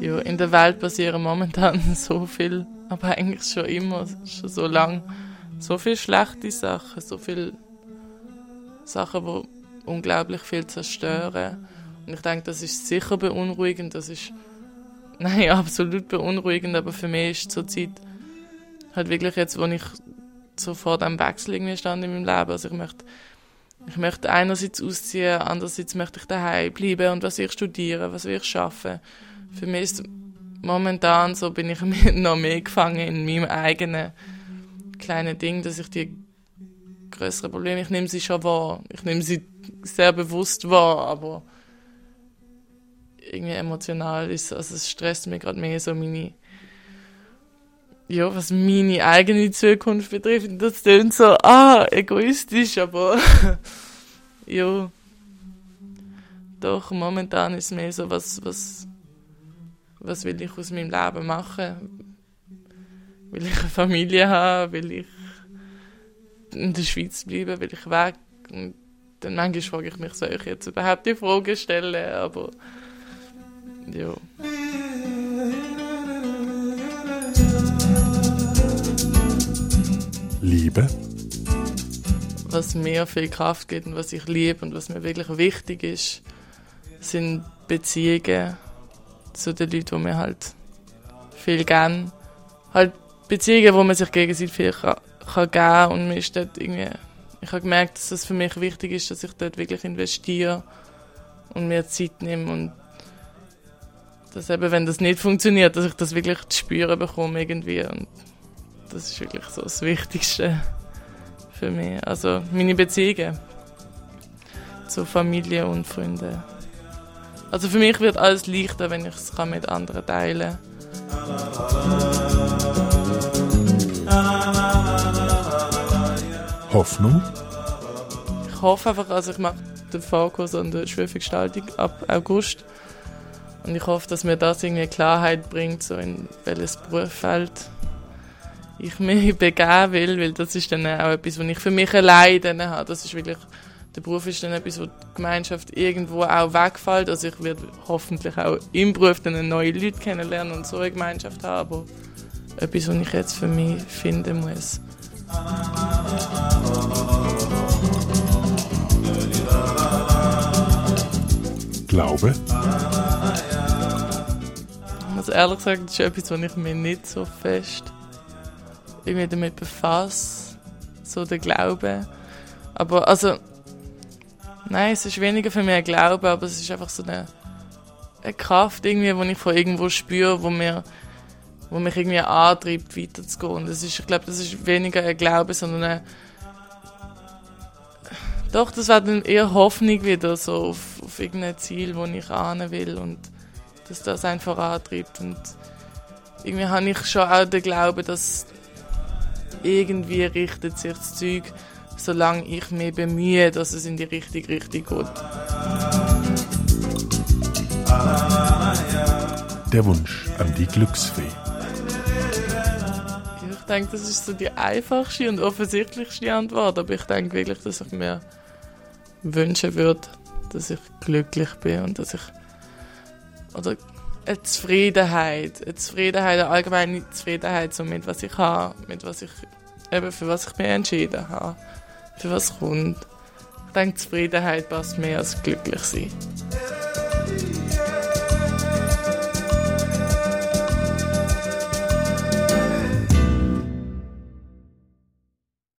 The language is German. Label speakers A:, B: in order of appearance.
A: Ja, in der Welt passieren momentan so viel, aber eigentlich schon immer, schon so lang, so viele schlechte Sachen, so viele Sachen, die unglaublich viel zerstören. Und ich denke, das ist sicher beunruhigend, das ist, nein, absolut beunruhigend, aber für mich ist zur Zeit halt wirklich jetzt, wo ich so vor dem Wechsel irgendwie stand in meinem Leben, also ich möchte ich möchte einerseits ausziehen, andererseits möchte ich daheim bleiben. Und was ich studieren, was will ich schaffen. Für mich ist momentan so, bin ich noch mehr gefangen in meinem eigenen kleinen Ding, dass ich die größeren Probleme, ich nehme sie schon wahr, ich nehme sie sehr bewusst wahr, aber irgendwie emotional ist, also es stresst mich gerade mehr so meine ja, was meine eigene Zukunft betrifft, das klingt so, ah, egoistisch, aber ja, doch, momentan ist es mehr so, was, was, was will ich aus meinem Leben machen? Will ich eine Familie haben? Will ich in der Schweiz bleiben? Will ich weg? Und dann manchmal frage ich mich, soll ich jetzt überhaupt die Frage stellen? Aber ja.
B: Liebe.
A: Was mir viel Kraft gibt und was ich liebe und was mir wirklich wichtig ist, sind Beziehungen zu den Leuten, die mir halt viel geben. Halt Beziehungen, wo man sich gegenseitig viel kann, kann geben und mir ist dort irgendwie, ich habe gemerkt, dass es für mich wichtig ist, dass ich dort wirklich investiere und mir Zeit nehme und dass eben, wenn das nicht funktioniert, dass ich das wirklich zu spüren bekomme irgendwie und das ist wirklich so das Wichtigste für mich. Also meine Beziehungen zu Familie und Freunden. Also für mich wird alles leichter, wenn ich es mit anderen teilen
B: Hoffnung.
A: Ich hoffe einfach, also ich mache den Fokus an der Schulvergestaltung ab August und ich hoffe, dass mir das irgendwie Klarheit bringt, so in welches Berufsfeld ich mich begeben will, weil das ist dann auch etwas, was ich für mich allein dann habe. Das ist wirklich, der Beruf ist dann etwas, wo die Gemeinschaft irgendwo auch wegfällt. Also ich werde hoffentlich auch im Beruf dann neue Leute kennenlernen und so eine Gemeinschaft haben, aber etwas, was ich jetzt für mich finden muss.
B: Glaube.
A: Also ehrlich gesagt, das ist etwas, was ich mir nicht so fest irgendwie damit befasse, so der Glaube. Aber also, nein, es ist weniger für mich ein Glaube, aber es ist einfach so eine, eine Kraft irgendwie, die ich von irgendwo spüre, wo mir wo mich irgendwie antreibt, weiterzugehen. Und ist, ich glaube, das ist weniger ein Glaube, sondern eine, doch, das war dann eher Hoffnung wieder so auf, auf irgendein Ziel, wo ich ahnen will und dass das einfach antreibt. Und irgendwie habe ich schon auch den Glauben, dass irgendwie richtet sich das Zeug, solange ich mich bemühe, dass es in die richtige Richtung geht.
B: Der Wunsch an die Glücksfee.
A: Ich denke, das ist so die einfachste und offensichtlichste Antwort, aber ich denke wirklich, dass ich mir wünschen würde, dass ich glücklich bin und dass ich oder eine Zufriedenheit, eine Zufriedenheit, eine allgemeine Zufriedenheit so mit was ich habe, mit was ich eben für was ich mich entschieden habe, für was kommt. Ich denke, Zufriedenheit passt mehr als glücklich sein.